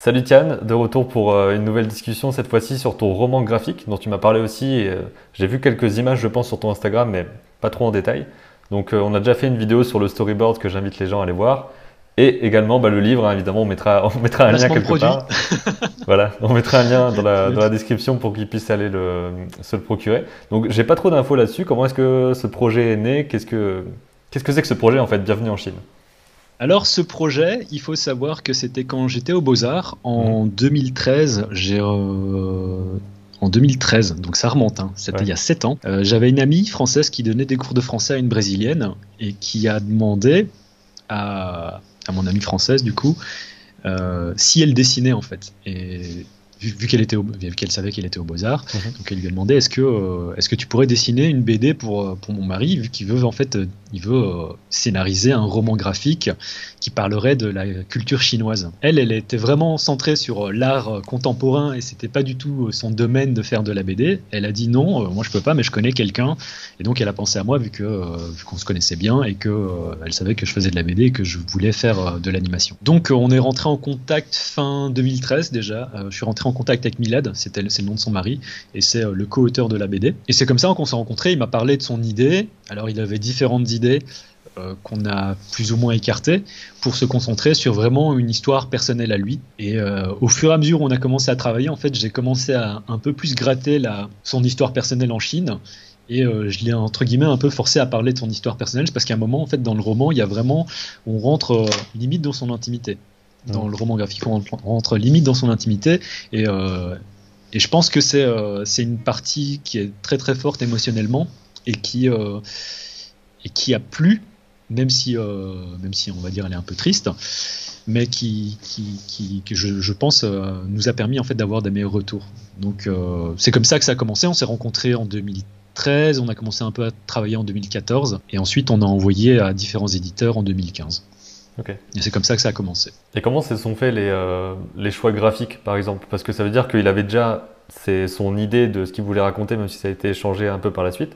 Salut Tian, de retour pour euh, une nouvelle discussion, cette fois-ci sur ton roman graphique dont tu m'as parlé aussi. euh, J'ai vu quelques images, je pense, sur ton Instagram, mais pas trop en détail. Donc euh, on a déjà fait une vidéo sur le storyboard que j'invite les gens à aller voir. Et également bah, le livre, hein, évidemment, on mettra, on mettra un lien Placement quelque produit. part. Voilà, on mettra un lien dans la, dans la description pour qu'ils puissent aller le, se le procurer. Donc j'ai pas trop d'infos là-dessus. Comment est-ce que ce projet est né? Qu'est-ce que qu'est-ce que c'est que ce projet en fait? Bienvenue en Chine. Alors ce projet, il faut savoir que c'était quand j'étais aux Beaux-Arts en 2013. J'ai euh, en 2013, donc ça remonte, hein, c'était Ouais. il y a 7 ans. Euh, J'avais une amie française qui donnait des cours de français à une brésilienne et qui a demandé à, à mon amie française du coup euh, si elle dessinait en fait. Et vu, vu qu'elle était au- vu qu'elle savait qu'elle était aux Beaux-Arts, Mhm. donc elle lui a demandé est-ce que euh, est-ce que tu pourrais dessiner une BD pour euh, pour mon mari vu qu'il veut en fait euh, il veut scénariser un roman graphique parlerait de la culture chinoise. Elle elle était vraiment centrée sur euh, l'art euh, contemporain et c'était pas du tout euh, son domaine de faire de la BD. Elle a dit non, moi je peux pas mais je connais quelqu'un et donc elle a pensé à moi vu vu qu'on se connaissait bien et que elle savait que je faisais de la BD et que je voulais faire de l'animation. Donc on est rentré en contact fin 2013 déjà. Je suis rentré en contact avec Milad, c'est le nom de son mari et c'est le co-auteur de la BD. Et c'est comme ça qu'on s'est rencontrés. Il m'a parlé de son idée. Alors il avait différentes idées euh, qu'on a plus ou moins écartées pour se concentrer sur vraiment une histoire personnelle à lui. Et euh, au fur et à mesure où on a commencé à travailler, en fait, j'ai commencé à un peu plus gratter la, son histoire personnelle en Chine. Et euh, je l'ai entre guillemets un peu forcé à parler de son histoire personnelle parce qu'à un moment, en fait, dans le roman, il y a vraiment, on rentre limite dans son intimité. Dans le roman graphique, on rentre, limite dans son intimité. Et, et je pense que c'est euh, une partie qui est très très forte émotionnellement et qui, euh, et qui a plu, même si, euh, même si on va dire elle est un peu triste, mais qui, qui, qui- que je, je pense euh, nous a permis en fait d'avoir des meilleurs retours. Donc euh, c'est comme ça que ça a commencé. On s'est rencontrés en 2013, on a commencé un peu à travailler en 2014 et ensuite on a envoyé à différents éditeurs en 2015. Ok. Et c'est comme ça que ça a commencé. Et comment se sont faits les, euh, les choix graphiques, par exemple? Parce que ça veut dire qu'il avait déjà son idée de ce qu'il voulait raconter, même si ça a été changé un peu par la suite.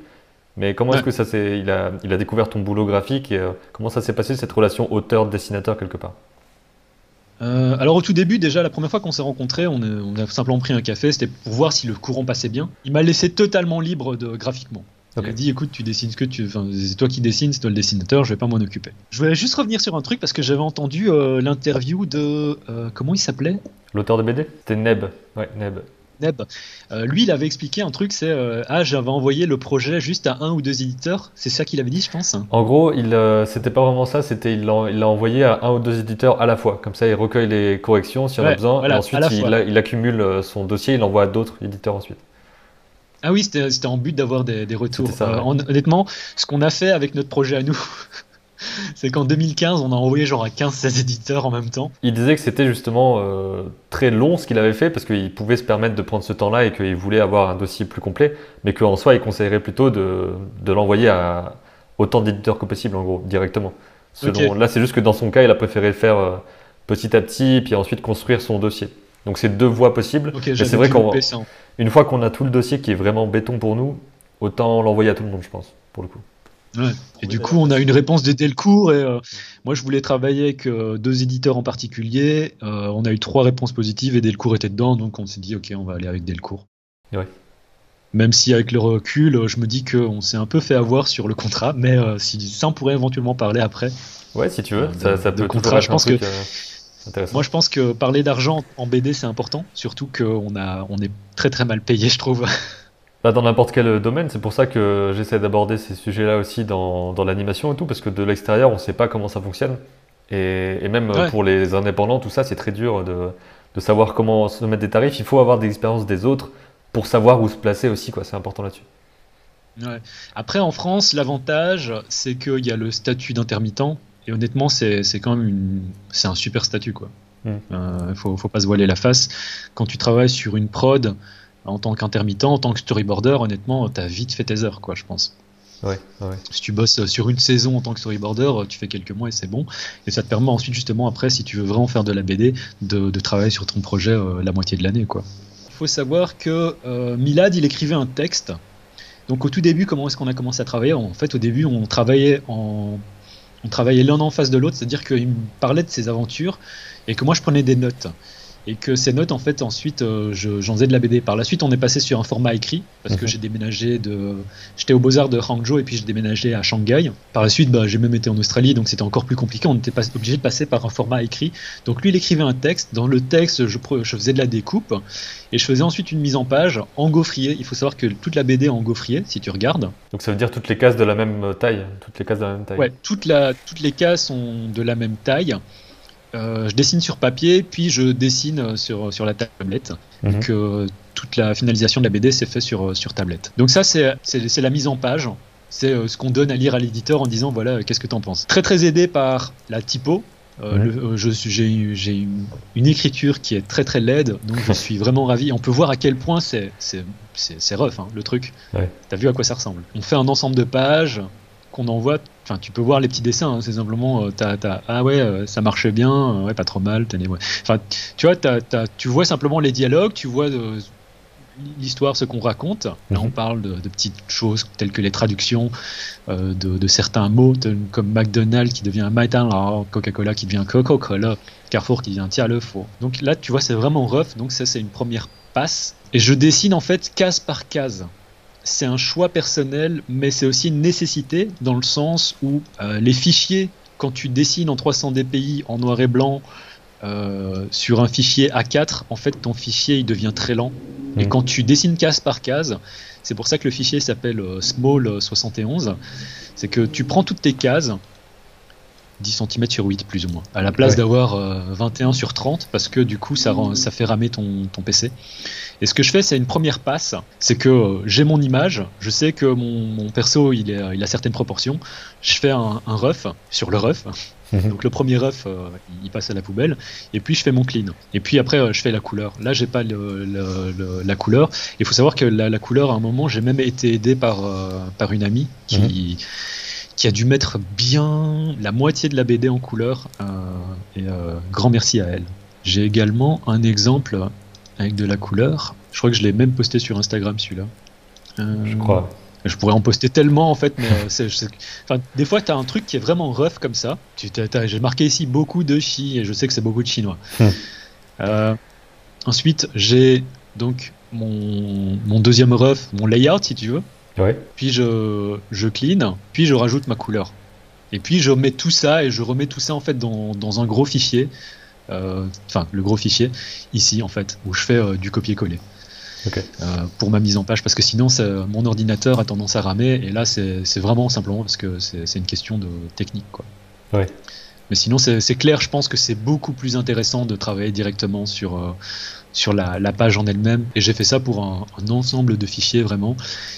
Mais comment est-ce que ça s'est, il a, il a découvert ton boulot graphique et euh, comment ça s'est passé cette relation auteur-dessinateur quelque part? Euh, alors au tout début, déjà la première fois qu'on s'est rencontrés, on, a simplement pris un café, c'était pour voir si le courant passait bien. Il m'a laissé totalement libre de graphiquement. Il a dit écoute, tu dessines ce que tu c'est toi qui dessines, c'est toi le dessinateur, je vais pas m'en occuper. Je voulais juste revenir sur un truc parce que j'avais entendu euh, l'interview de comment il s'appelait? L'auteur de BD C'était Neb. Ouais, Neb. Neb. Euh, lui, il avait expliqué un truc, c'est euh, ah j'avais envoyé le projet juste à un ou deux éditeurs, c'est ça qu'il avait dit, je pense. En gros, il, euh, c'était pas vraiment ça, c'était il l'a, envoyé à un ou deux éditeurs à la fois. Comme ça, il recueille les corrections s'il y en a besoin, voilà, et ensuite il, accumule son dossier, il l'envoie à d'autres éditeurs ensuite. Ah oui, c'était en but d'avoir des, des retours. Ça, ouais. honnêtement, ce qu'on a fait avec notre projet à nous, c'est qu'en 2015, on a envoyé genre à 15-16 éditeurs en même temps. Il disait que c'était justement euh, très long ce qu'il avait fait parce qu'il pouvait se permettre de prendre ce temps-là et qu'il voulait avoir un dossier plus complet, mais qu'en soi, il conseillerait plutôt de, de l'envoyer à autant d'éditeurs que possible, en gros, directement. Selon. Là, c'est juste que dans son cas, il a préféré le faire euh, petit à petit, puis ensuite construire son dossier. Donc, c'est deux voies possibles. Mais c'est vrai qu'une fois qu'on a tout le dossier qui est vraiment béton pour nous, autant l'envoyer à tout le monde, je pense, pour le coup. Ouais. Et du coup, on a une réponse de Delcourt. Et euh, moi, je voulais travailler avec euh, deux éditeurs en particulier. Euh, on a eu trois réponses positives et Delcourt était dedans, donc on s'est dit ok, on va aller avec Delcourt. Ouais. Même si avec le recul, je me dis qu'on s'est un peu fait avoir sur le contrat, mais euh, si ça, on pourrait éventuellement parler après. Ouais, si tu veux, Euh, ça, de- ça peut toujours contrat, être je un pense truc, que- euh, intéressant. Moi, je pense que parler d'argent en BD, c'est important, surtout qu'on a, on est très très mal payé, je trouve. Bah, dans n'importe quel domaine, c'est pour ça que j'essaie d'aborder ces sujets-là aussi dans, dans l'animation et tout, parce que de l'extérieur, on ne sait pas comment ça fonctionne. Et, et même euh, Ouais. pour les indépendants, tout ça, c'est très dur de, de savoir comment se mettre des tarifs. Il faut avoir des expériences des autres pour savoir où se placer aussi, quoi. C'est important là-dessus. Ouais. Après, en France, l'avantage, c'est qu'il y a le statut d'intermittent. Et honnêtement, c'est quand même une, c'est un super statut, quoi. Mm. Euh, faut, faut pas se voiler la face. Quand tu travailles sur une prod en tant qu'intermittent, en tant que storyboarder, honnêtement, t'as vite fait tes heures, quoi, je pense. Ouais, ouais. Si tu bosses sur une saison en tant que storyboarder, tu fais quelques mois et c'est bon. Et ça te permet ensuite, justement, après, si tu veux vraiment faire de la BD, de, de travailler sur ton projet euh, la moitié de l'année, quoi. Il faut savoir que euh, Milad, il écrivait un texte. Donc au tout début, comment est-ce qu'on a commencé à travailler? En fait, au début, on travaillait en, on travaillait l'un en face de l'autre, c'est-à-dire qu'il me parlait de ses aventures et que moi je prenais des notes. Et que ces notes en fait ensuite euh, j'en faisais de la BD. Par la suite on est passé sur un format écrit parce que mhm. j'ai déménagé de j'étais au Beaux-Arts de Hangzhou et puis j'ai déménagé à Shanghai. Par la suite bah, j'ai même été en Australie donc c'était encore plus compliqué, on était pas obligé de passer par un format écrit. Donc lui il écrivait un texte, dans le texte je, je faisais de la découpe et je faisais ensuite une mise en page en gaufrier. Il faut savoir que toute la BD est en gaufrier si tu regardes. Donc ça veut dire toutes les cases de la même taille, toutes les cases de la même taille. Ouais, toute la, toutes les cases sont de la même taille. Euh, je dessine sur papier, puis je dessine sur, sur la tablette. Mhm. Donc euh, toute la finalisation de la BD s'est fait sur, sur tablette. Donc ça, c'est la mise en page. C'est euh, ce qu'on donne à lire à l'éditeur en disant voilà, qu'est-ce que tu en penses. Très très aidé par la typo. j'ai une, une, écriture qui est très très laide, donc je suis vraiment ravi. On peut voir à quel point c'est rough hein, le truc. Ouais. T'as vu à quoi ça ressemble On fait un ensemble de pages, qu'on envoie, enfin tu peux voir les petits dessins, hein, c'est simplement euh, ah ouais euh, ça marchait bien, euh, ouais pas trop mal, ouais. enfin tu vois tu vois simplement les dialogues, tu vois l'histoire, ce qu'on raconte. Là, on mhm. parle de, petites choses telles que les traductions de, certains mots, comme McDonald's qui devient McDonald's, Coca-Cola qui devient Coca-Cola, Carrefour qui devient Tiens le faux. Donc là, tu vois, c'est vraiment rough. Donc ça, c'est une première passe. Et je dessine en fait case par case c'est un choix personnel, mais c'est aussi une nécessité dans le sens où euh, les fichiers, quand tu dessines en 300 dpi en noir et blanc euh, sur un fichier A4, en fait ton fichier il devient très lent. Et mmh. quand tu dessines case par case, c'est pour ça que le fichier s'appelle euh, Small 71, c'est que tu prends toutes tes cases, 10 cm sur 8 plus ou moins, à la place d'avoir 21 sur 30, parce que du coup ça, ça fait ramer ton, ton PC. Et ce que je fais, c'est une première passe, c'est que euh, j'ai mon image, je sais que mon, perso, il, est, il, a certaines proportions, je fais un, un rough sur le rough, mhm. donc le premier rough, euh, il passe à la poubelle, et puis je fais mon clean. Et puis après, euh, je fais la couleur. Là, j'ai pas la couleur. Il faut savoir que la, couleur, à un moment, j'ai même été aidé par, par une amie qui, mhm. qui a dû mettre bien la moitié de la BD en couleur. et grand merci à elle. J'ai également un exemple avec de la couleur. Je crois que je l'ai même posté sur Instagram celui-là. Euh, je crois. Je pourrais en poster tellement en fait, mais euh, des fois tu as un truc qui est vraiment rough comme ça. J'ai marqué ici beaucoup de chi et je sais que c'est beaucoup de chinois. Hmm. Euh, ensuite, j'ai donc mon, mon, deuxième rough, mon layout si tu veux. Ouais. Puis je, je clean, puis je rajoute ma couleur. Et puis je mets tout ça et je remets tout ça en fait dans, dans un gros fichier enfin le gros fichier, ici en fait, où je fais euh, du copier-coller. Euh, pour ma mise en page parce que sinon mon ordinateur a tendance à ramer et là c'est vraiment simplement parce que c'est une question de technique quoi. Mais sinon c'est clair, je pense que c'est beaucoup plus intéressant de travailler directement sur, sur la, page en elle-même et j'ai fait ça pour un, un, ensemble de fichiers vraiment.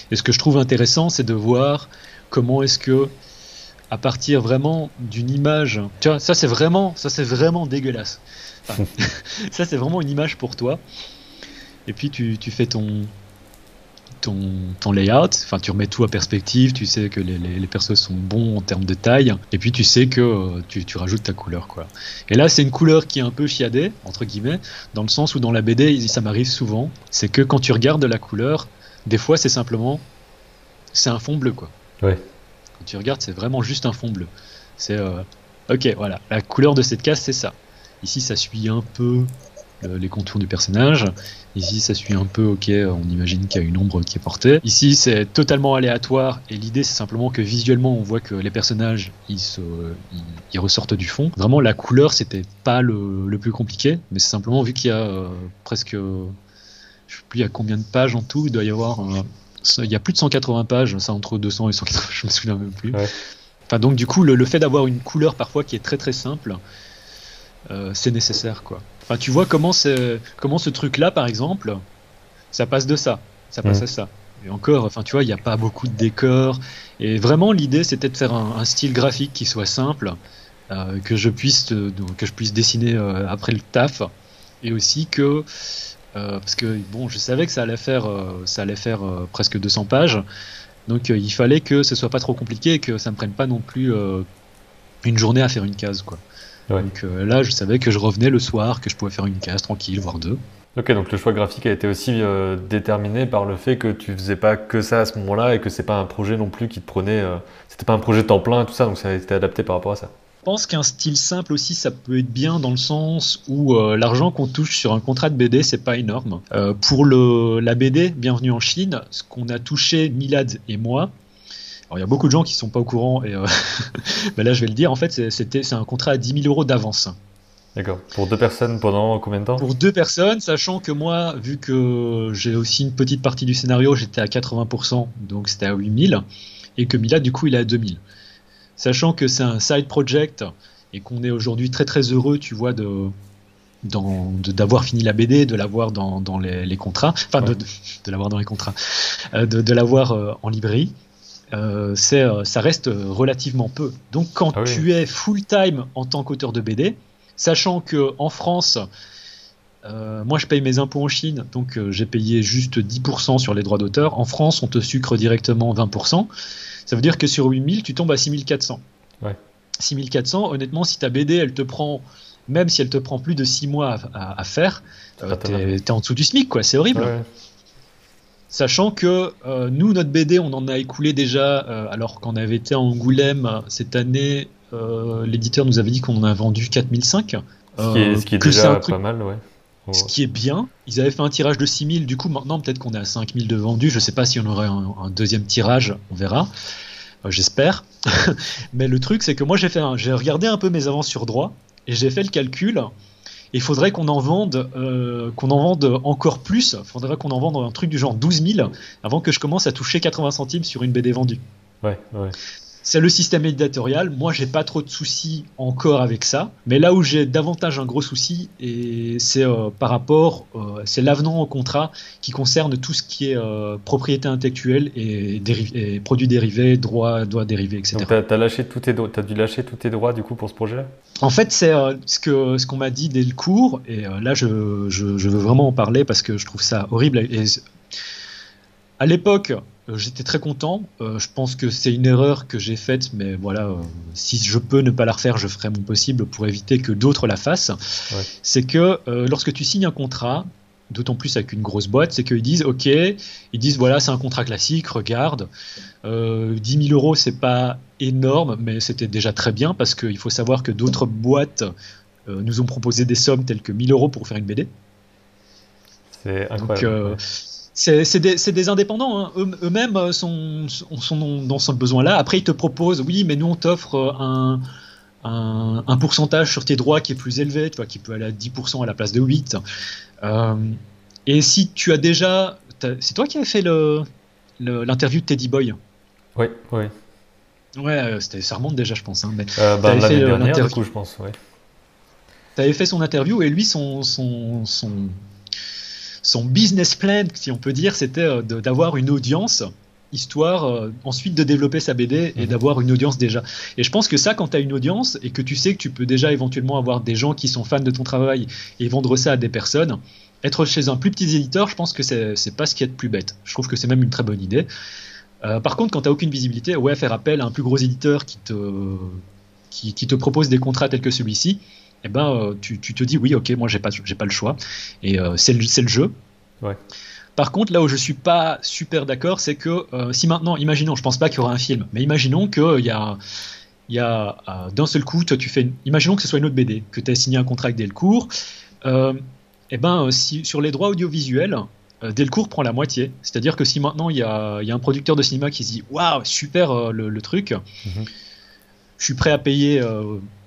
Et ce que je trouve intéressant c'est de voir comment est-ce que à partir vraiment d'une image. Tu vois, ça c'est vraiment, ça c'est vraiment dégueulasse. ça c'est vraiment une image pour toi. Et puis tu, tu fais ton, ton, ton, layout, enfin tu remets tout à perspective, tu sais que les, les, persos sont bons en termes de taille, et puis tu sais que euh, tu, tu, rajoutes ta couleur quoi. Et là c'est une couleur qui est un peu chiadée, entre guillemets, dans le sens où dans la BD, ça m'arrive souvent, c'est que quand tu regardes la couleur, des fois c'est simplement, c'est un fond bleu quoi. Ouais. Quand tu regardes, c'est vraiment juste un fond bleu. C'est euh, ok, voilà, la couleur de cette case, c'est ça. Ici, ça suit un peu euh, les contours du personnage. Ici, ça suit un peu, ok, on imagine qu'il y a une ombre qui est portée. Ici, c'est totalement aléatoire et l'idée, c'est simplement que visuellement, on voit que les personnages, ils, ressortent du fond. Vraiment, la couleur, c'était pas le, plus compliqué, mais c'est simplement vu qu'il y a euh, presque, je sais plus, il y a combien de pages en tout, il doit y avoir il y a plus de 180 pages, ça entre 200 et 180, je me souviens même plus. Enfin, donc du coup, le, fait d'avoir une couleur parfois qui est très très simple, euh, c'est nécessaire quoi. Enfin, tu vois comment, comment ce truc-là, par exemple, ça passe de ça, ça passe à ça. Et encore, enfin, tu vois, il n'y a pas beaucoup de décors. Et vraiment, l'idée, c'était de faire un, style graphique qui soit simple, euh, que je puisse, que je puisse dessiner euh, après le taf, et aussi que euh, parce que bon, je savais que ça allait faire, euh, ça allait faire euh, presque 200 pages, donc il fallait que ce soit pas trop compliqué et que ça me prenne pas non plus une journée à faire une case, quoi. Donc là, je savais que je revenais le soir, que je pouvais faire une case tranquille, voire deux. Ok, donc le choix graphique a été aussi déterminé par le fait que tu faisais pas que ça à ce moment-là et que c'est pas un projet non plus qui te prenait. c'était pas un projet temps plein et tout ça, donc ça a été adapté par rapport à ça. Pense qu'un style simple aussi, ça peut être bien dans le sens où euh, l'argent qu'on touche sur un contrat de BD, c'est pas énorme. Euh, pour le, la BD, Bienvenue en Chine, ce qu'on a touché, Milad et moi, alors il y a beaucoup de gens qui sont pas au courant, et euh, ben là je vais le dire, en fait c'est un contrat à 10 000 euros d'avance. D'accord. Pour deux personnes pendant combien de temps? Pour deux personnes, sachant que moi, vu que j'ai aussi une petite partie du scénario, j'étais à 80%, donc c'était à 8000, et que Milad, du coup, il est à 2000 sachant que c'est un side project et qu'on est aujourd'hui très très heureux, tu vois, de d'avoir fini la BD, de l'avoir dans, dans les, contrats, enfin de, de, l'avoir dans les contrats, euh, de, de l'avoir euh, en librairie, euh, c'est, ça reste relativement peu. Donc quand ah tu es full time en tant qu'auteur de BD, sachant que en France, moi je paye mes impôts en Chine, donc j'ai payé juste 10% sur les droits d'auteur. En France, on te sucre directement 20%. Ça veut dire que sur 8000, tu tombes à 6400. Ouais. 6400, honnêtement, si ta BD, elle te prend, même si elle te prend plus de 6 mois à, faire, euh, t'es en dessous du SMIC, quoi. C'est horrible. Sachant que euh, nous, notre BD, on en a écoulé déjà, euh, alors qu'on avait été à Angoulême cette année, l'éditeur nous avait dit qu'on en a vendu 4005. Ce qui est, ce qui est déjà pas mal, ouais. Ce qui est bien, ils avaient fait un tirage de 6000, du coup maintenant peut-être qu'on est à 5000 de vendus, je sais pas si on aurait un, deuxième tirage, on verra, euh, j'espère. Mais le truc c'est que moi j'ai fait j'ai regardé un peu mes avances sur droit et j'ai fait le calcul. Il faudrait qu'on en vende, euh, qu'on en vende encore plus. Il faudrait qu'on en vende un truc du genre 12 000 avant que je commence à toucher 80 centimes sur une BD vendue. Ouais, ouais c'est le système éditorial. Moi, j'ai pas trop de soucis encore avec ça. Mais là où j'ai davantage un gros souci, et c'est euh, par rapport, euh, c'est l'avenant au contrat qui concerne tout ce qui est euh, propriété intellectuelle et, produits dérivés, droits, droits dérivés, etc. Donc, t'as, as lâché tous tes, as dû lâcher tous tes droits du coup pour ce projet-là? En fait, c'est ce que ce qu'on m'a dit dès le cours, et là, je, je, je, veux vraiment en parler parce que je trouve ça horrible. Et, à l'époque, j'étais très content. Euh, je pense que c'est une erreur que j'ai faite, mais voilà, euh, si je peux ne pas la refaire, je ferai mon possible pour éviter que d'autres la fassent. C'est que lorsque tu signes un contrat, d'autant plus avec une grosse boîte, c'est qu'ils disent OK, ils disent voilà, c'est un contrat classique, regarde, 10 000 euros, c'est pas énorme, mais c'était déjà très bien parce qu'il faut savoir que d'autres boîtes nous ont proposé des sommes telles que 1000 euros pour faire une BD. C'est incroyable. Donc, c'est des, indépendants, hein. eux-mêmes euh, sont, sont, dans ce besoin-là. Après, ils te proposent, oui, mais nous, on t'offre euh, un, un, pourcentage sur tes droits qui est plus élevé, tu vois, qui peut aller à 10% à la place de 8. Euh, et si tu as déjà... c'est toi qui avais fait l'interview de Teddy Boy? Oui, oui. Ouais, ça remonte déjà, je pense. Hein, mais euh, bah, fait l'interview, je pense, ouais. Tu avais fait son interview et lui, son, son, son son business plan, si on peut dire, c'était euh, d'avoir une audience histoire euh, ensuite de développer sa BD et mhm. d'avoir une audience déjà. Et je pense que ça, quand tu as une audience et que tu sais que tu peux déjà éventuellement avoir des gens qui sont fans de ton travail et vendre ça à des personnes, être chez un plus petit éditeur, je pense que c'est pas ce qui est de plus bête. Je trouve que c'est même une très bonne idée. Euh, par contre, quand tu n'as aucune visibilité, ouais, faire appel à un plus gros éditeur qui te, qui te propose des contrats tels que celui-ci, eh ben, euh, tu, te dis oui, ok, moi j'ai pas, j'ai pas le choix. Et euh, c'est le, le, jeu. Par contre, là où je suis pas super d'accord, c'est que euh, si maintenant, imaginons, je pense pas qu'il y aura un film, mais imaginons qu'il y a, y a d'un seul coup, toi tu fais, imaginons que ce soit une autre BD, que tu as signé un contrat avec Delcourt, et eh ben si sur les droits audiovisuels, Delcourt prend la moitié. C'est-à-dire que si maintenant il y, a, un producteur de cinéma qui se dit waouh super le, truc, mhm. je suis prêt à payer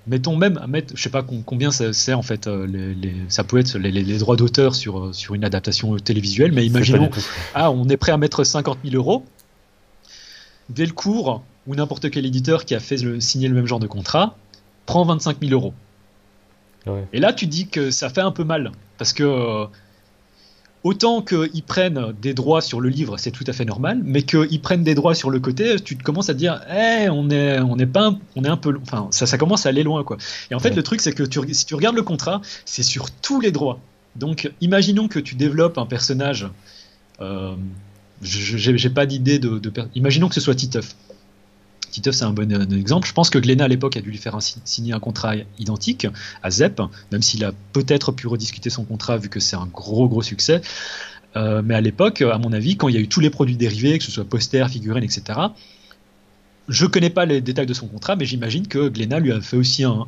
mettons même, mettre, je sais pas combien c'est en fait, euh, les, ça peut être les, droits d'auteur sur, euh, sur une adaptation télévisuelle, mais imaginons, ah, on est prêt à mettre 50 000 euros. Delcourt ou n'importe quel éditeur qui a fait signer le même genre de contrat prend 25 000 euros. Et là, tu dis que ça fait un peu mal parce que euh, autant qu'ils prennent des droits sur le livre, c'est tout à fait normal, mais qu'ils prennent des droits sur le côté, tu te commences à te dire, eh, on est, on est pas, on est un peu, enfin, ça, ça commence à aller loin, quoi. Et en fait, le truc, c'est que tu, si tu regardes le contrat, c'est sur tous les droits. Donc, imaginons que tu développes un personnage. Euh, j'ai pas d'idée de, de, Imaginons que ce soit Titeuf. Titeuf, c'est un bon exemple. Je pense que Glenna, à l'époque, a dû lui faire signer un contrat identique à Zep, même s'il a peut-être pu rediscuter son contrat vu que c'est un gros, gros succès. Euh, mais à l'époque, à mon avis, quand il y a eu tous les produits dérivés, que ce soit posters, figurines, etc., je connais pas les détails de son contrat, mais j'imagine que Glenna lui a fait aussi un,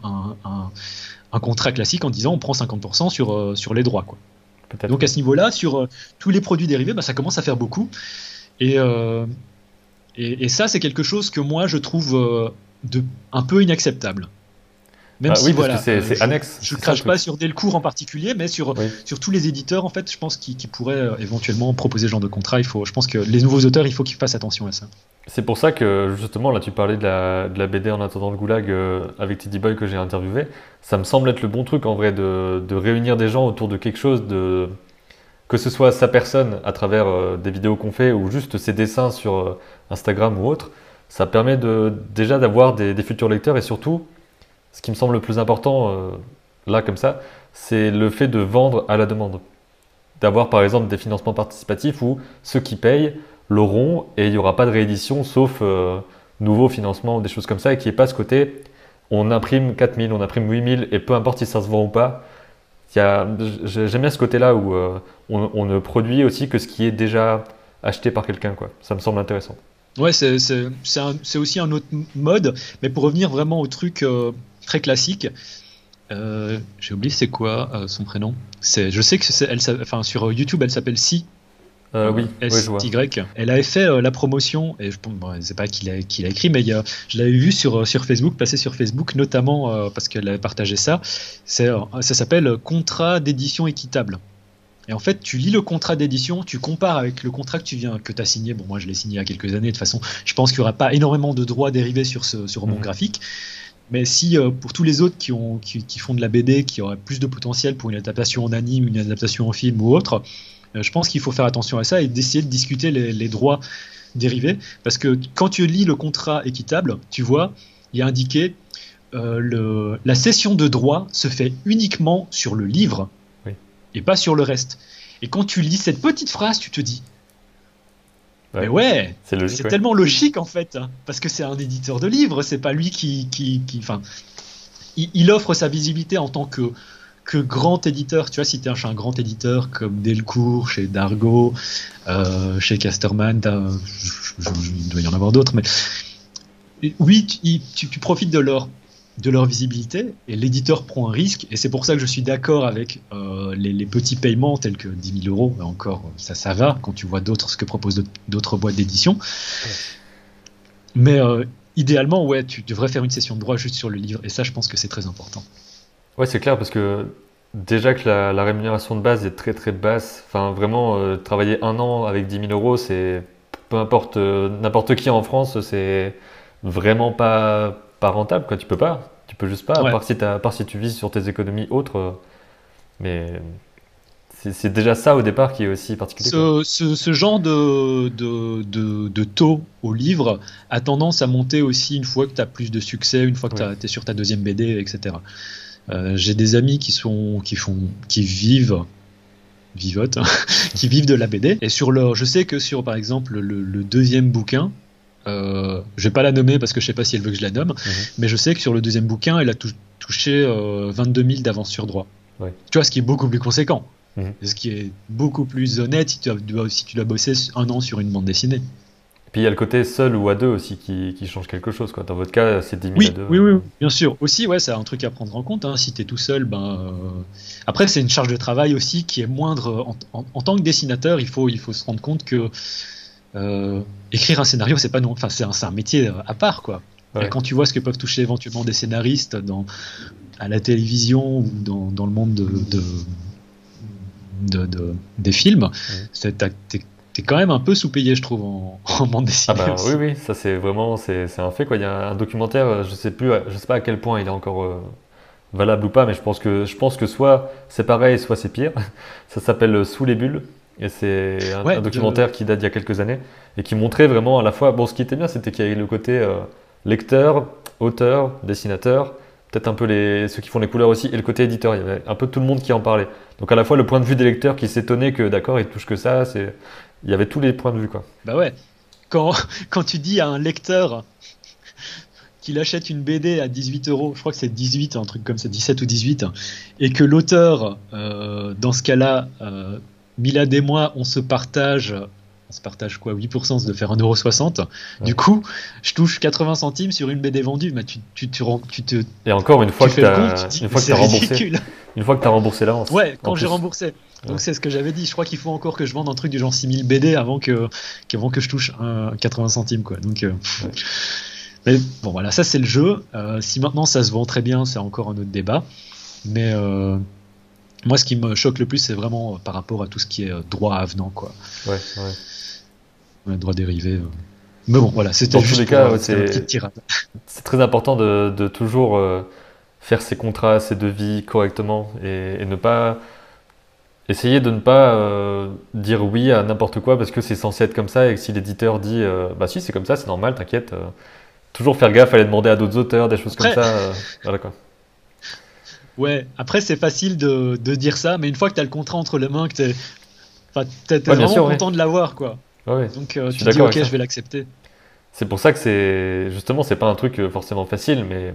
contrat classique en disant on prend 50% sur, euh, sur les droits. Quoi. Donc à ce niveau-là, sur euh, tous les produits dérivés, bah, ça commence à faire beaucoup. Et, euh, et, ça, c'est quelque chose que moi, je trouve de, un peu inacceptable. Même bah si voilà, c'est annexe. Je ne crache pas sur Delcourt en particulier, mais sur, sur tous les éditeurs, en fait, je pense qu'ils pourraient éventuellement proposer ce genre de contrat. Il faut, je pense que les nouveaux auteurs, il faut qu'ils fassent attention à ça. C'est pour ça que justement, là tu parlais de la, de la BD en attendant le goulag euh, avec Teddy Boy que j'ai interviewé. Ça me semble être le bon truc en vrai de, de, réunir des gens autour de quelque chose, de, que ce soit sa personne à travers euh, des vidéos qu'on fait ou juste ses dessins sur euh, Instagram ou autre. Ça permet déjà d'avoir des, futurs lecteurs et surtout, ce qui me semble le plus important là comme ça, c'est le fait de vendre à la demande. D'avoir par exemple des financements participatifs où ceux qui payent l'auront et il n'y aura pas de réédition sauf euh, nouveau financement ou des choses comme ça et qui n'est pas ce côté on imprime 4000, on imprime 8000 et peu importe si ça se vend ou pas. J'aime bien ce côté-là où euh, on, ne produit aussi que ce qui est déjà acheté par quelqu'un. Ça me semble intéressant. Ouais, c'est aussi un autre mode, mais pour revenir vraiment au truc euh, très classique, j'ai oublié c'est quoi son prénom. Je sais que elle, enfin, sur YouTube elle s'appelle Si, euh, oui, S-Y. Elle avait fait euh, la promotion, et je ne sais pas qui l'a écrit, mais je l'avais vu sur, euh, sur Facebook, passé sur Facebook, notamment parce qu'elle avait partagé ça. Ça s'appelle Contrat d'édition équitable. Et en fait, tu lis le contrat d'édition, tu compares avec le contrat que tu viens, que tu as signé. Bon, moi, je l'ai signé il y a quelques années. De toute façon, je pense qu'il n'y aura pas énormément de droits dérivés sur ce sur roman mmh. graphique. Mais si pour tous les autres qui, ont, qui, qui, font de la BD, qui auraient plus de potentiel pour une adaptation en anime, une adaptation en film ou autre, je pense qu'il faut faire attention à ça et d'essayer de discuter les, droits dérivés. Parce que quand tu lis le contrat équitable, tu vois, il y a indiqué euh, le, la cession de droits se fait uniquement sur le livre et pas sur le reste. Et quand tu lis cette petite phrase, tu te dis mais ouais, c'est tellement logique en fait, hein, parce que c'est un éditeur de livres, c'est pas lui qui, qui, qui enfin, il, offre sa visibilité en tant que que grand éditeur. Tu vois, si tu es un, grand éditeur comme Delcourt, chez Dargo, euh, chez Casterman, il doit y en avoir d'autres, mais oui, tu, profites de leur, de leur visibilité et l'éditeur prend un risque. Et c'est pour ça que je suis d'accord avec euh, les, petits paiements tels que 10 000 euros. Encore, ça, ça va quand tu vois d'autres ce que proposent d'autres boîtes d'édition. Mais euh, idéalement, ouais, tu devrais faire une session de droit juste sur le livre. Et ça, je pense que c'est très important. Ouais, c'est clair parce que déjà que la, rémunération de base est très très basse, enfin vraiment euh, travailler un an avec 10 000 euros, c'est peu importe euh, n'importe qui en France, c'est vraiment pas pas rentable quoi. Tu peux pas, tu peux juste pas, à, part si à part si tu vises sur tes économies autres. Euh, mais c'est déjà ça au départ qui est aussi particulier. Ce, ce, genre de, de, de, taux au livre a tendance à monter aussi une fois que tu as plus de succès, une fois que tu es sur ta deuxième BD, etc. Euh, j'ai des amis qui sont qui font qui vivent vivotent, qui vivent de la BD. Et sur leur, je sais que sur par exemple le, deuxième bouquin, euh, je vais pas la nommer parce que je sais pas si elle veut que je la nomme, mhm. mais je sais que sur le deuxième bouquin, elle a touché 22 000 d'avance sur droit. Tu vois, ce qui est beaucoup plus conséquent. Mhm. Ce qui est beaucoup plus honnête si tu, dois, si tu dois bosser un an sur une bande dessinée. Puis il y a le côté seul ou à deux aussi qui, qui change quelque chose. Quoi. Dans votre cas, c'est 10 000 oui, à deux. Oui, oui, bien sûr. Aussi, ouais, c'est un truc à prendre en compte. Hein. Si tu es tout seul, ben. Euh, après, c'est une charge de travail aussi qui est moindre. En, en, tant que dessinateur, il faut, il faut se rendre compte que euh, écrire un scénario, c'est pas non. Enfin, c'est un, un, métier à part, quoi. Et quand tu vois ce que peuvent toucher éventuellement des scénaristes dans, à la télévision ou dans, dans le monde de, de, de, des films, ouais. t'es t'es quand même un peu sous-payé, je trouve, en, en bande dessinée. Ah bah, oui, oui, ça c'est vraiment c'est, un fait. Quoi. Il y a un documentaire, euh, je sais plus, je sais pas à quel point il est encore euh, valable ou pas, mais je pense que je pense que soit c'est pareil, soit c'est pire. Ça s'appelle euh, Sous les bulles. Et c'est un, documentaire qui date d'il y a quelques années et qui montrait vraiment à la fois. Bon, ce qui était bien, c'était qu'il y avait le côté lecteur, auteur, dessinateur, peut-être un peu les, ceux qui font les couleurs aussi, et le côté éditeur. Il y avait un peu tout le monde qui en parlait. Donc à la fois le point de vue des lecteurs qui s'étonnaient que d'accord, ils touchent que ça, c'est il y avait tous les points de vue. Quoi. Bah ouais. Quand, quand tu dis à un lecteur qu'il achète une BD à 18 euros, je crois que c'est 18, un truc comme ça, 17 ou 18, et que l'auteur, euh, dans ce cas-là, euh, Milad et moi, on se partage on se partage quoi 8% de faire 1,60€. Du coup, je touche 80 centimes sur une BD vendue. Mais tu, tu, tu, tu te. Et encore une fois que tu as, une fois que as remboursé. Une fois que tu as remboursé l'avance. Ouais, quand j'ai remboursé. Donc c'est ce que j'avais dit. Je crois qu'il faut encore que je vende un truc du genre 6000 BD avant que, avant que je touche 80 centimes. Quoi. Donc, euh, Mais bon, voilà, ça c'est le jeu. Euh, si maintenant ça se vend très bien, c'est encore un autre débat. Mais euh, moi, ce qui me choque le plus, c'est vraiment par rapport à tout ce qui est droit avenant. Quoi. Ouais, ouais droit dérivé. Euh. Mais bon, voilà, c'était juste cas, c'est C'est très important de, toujours euh, faire ses contrats, ses devis correctement et, ne pas essayer de ne pas euh, dire oui à n'importe quoi parce que c'est censé être comme ça et que si l'éditeur dit bah si c'est comme ça, c'est normal, t'inquiète. toujours faire gaffe, aller demander à d'autres auteurs, des choses comme ça. voilà quoi. Ouais, après c'est facile de, dire ça, mais une fois que tu as le contrat entre les mains, que tu es, vraiment content de l'avoir quoi. Donc euh, tu dis ok, je vais l'accepter. C'est pour ça que c'est justement c'est pas un truc euh, forcément facile, mais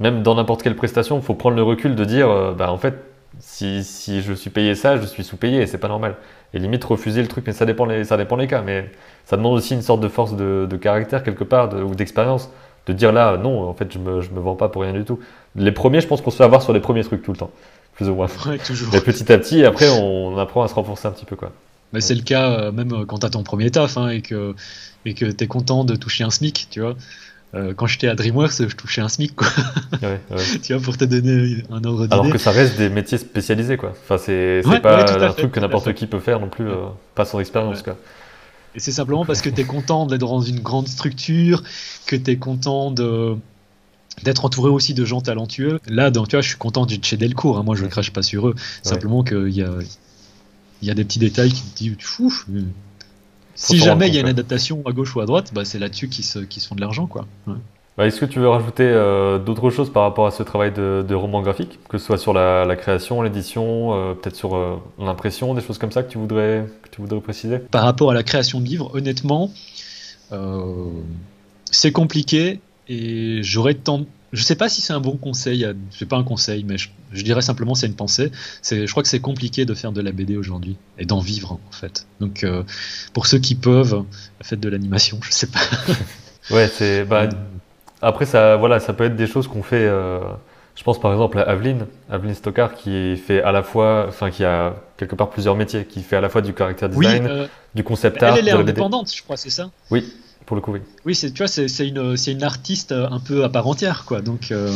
même dans n'importe quelle prestation, il faut prendre le recul de dire euh, bah en fait si, si, je suis payé ça, je suis sous-payé et c'est pas normal. Et limite refuser le truc, mais ça dépend les, ça dépend les cas. Mais ça demande aussi une sorte de force de, caractère quelque part ou d'expérience de dire là non en fait je me, je me vends pas pour rien du tout. Les premiers, je pense qu'on se fait avoir sur les premiers trucs tout le temps, plus ou moins. toujours. Mais petit à petit, après on apprend à se renforcer un petit peu quoi. Mais c'est le cas euh, même euh, quand tu as ton premier taf hein, et que et que tu es content de toucher un SMIC, tu vois. Euh, quand j'étais à DreamWorks, je touchais un SMIC, quoi. Ouais, ouais. tu vois, pour te donner un ordre d'idée. Alors que ça reste des métiers spécialisés, quoi. Enfin, c'est pas un truc que n'importe qui peut faire non plus, pas son expérience, quoi. Et c'est simplement parce que tu es content d'être dans une grande structure, que tu es content de d'être entouré aussi de gens talentueux. Là, donc, tu vois, je suis content du chez Delcourt. Hein. moi, je ne crache pas sur eux. Simplement qu'il y a, il y a des petits détails qui te disent fou. Si jamais il y a une adaptation à gauche ou à droite, bah, c'est là-dessus qu'ils se, font de l'argent. quoi. Bah, Est-ce que tu veux rajouter euh, d'autres choses par rapport à ce travail de, roman graphique? Que ce soit sur la, création, l'édition, euh, peut-être sur euh, l'impression, des choses comme ça que tu voudrais, que tu voudrais préciser? Par rapport à la création de livres, honnêtement, c'est compliqué et j'aurais tant, je sais pas si c'est un bon conseil, c'est pas un conseil, mais je, dirais simplement c'est une pensée. C'est, je crois que c'est compliqué de faire de la BD aujourd'hui et d'en vivre en fait. Donc euh, pour ceux qui peuvent, faites de l'animation, je sais pas. ouais, c'est bah, euh. après ça, voilà, ça peut être des choses qu'on fait. Euh, je pense par exemple à Aveline, Aveline Stockard qui fait à la fois, enfin qui a quelque part plusieurs métiers, qui fait à la fois du caractère design, du concept art. Elle, elle est indépendante, je crois, c'est ça? Oui, pour le coup, oui. Oui, tu vois, c'est une, une artiste un peu à part entière, quoi. Donc. Euh,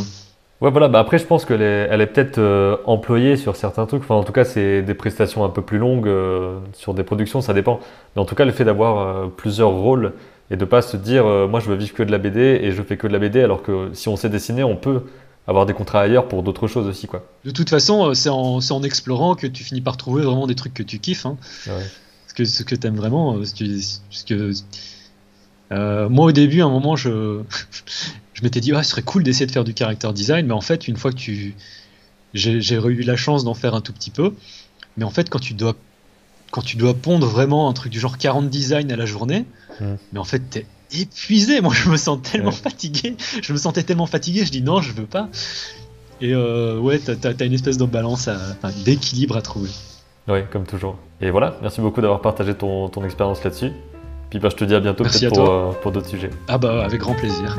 ouais, voilà. Bah après, je pense qu'elle est, elle est peut-être euh, employée sur certains trucs. Enfin, en tout cas, c'est des prestations un peu plus longues euh, sur des productions, ça dépend. Mais en tout cas, le fait d'avoir plusieurs rôles et de pas se dire, moi, je veux vivre que de la BD et je fais que de la BD, alors que si on sait dessiner, on peut avoir des contrats ailleurs pour d'autres choses aussi, quoi. De toute façon, c'est en, en, explorant que tu finis par trouver vraiment des trucs que tu kiffes. Hein. Ouais. Ce que, ce que tu aimes vraiment, ce que euh, moi, au début, à un moment, je, je m'étais dit, ah, ce serait cool d'essayer de faire du character design, mais en fait, une fois que tu. J'ai eu la chance d'en faire un tout petit peu, mais en fait, quand tu dois, quand tu dois pondre vraiment un truc du genre 40 designs à la journée, mmh. mais en fait, t'es épuisé. Moi, je me sens tellement fatigué. Je me sentais tellement fatigué, je dis non, je veux pas. Et euh, ouais, t'as as, une espèce de balance, d'équilibre à trouver. Oui, comme toujours. Et voilà, merci beaucoup d'avoir partagé ton, ton expérience là-dessus. Puis bah, je te dis à bientôt pour, euh, pour d'autres sujets. Ah bah avec grand plaisir.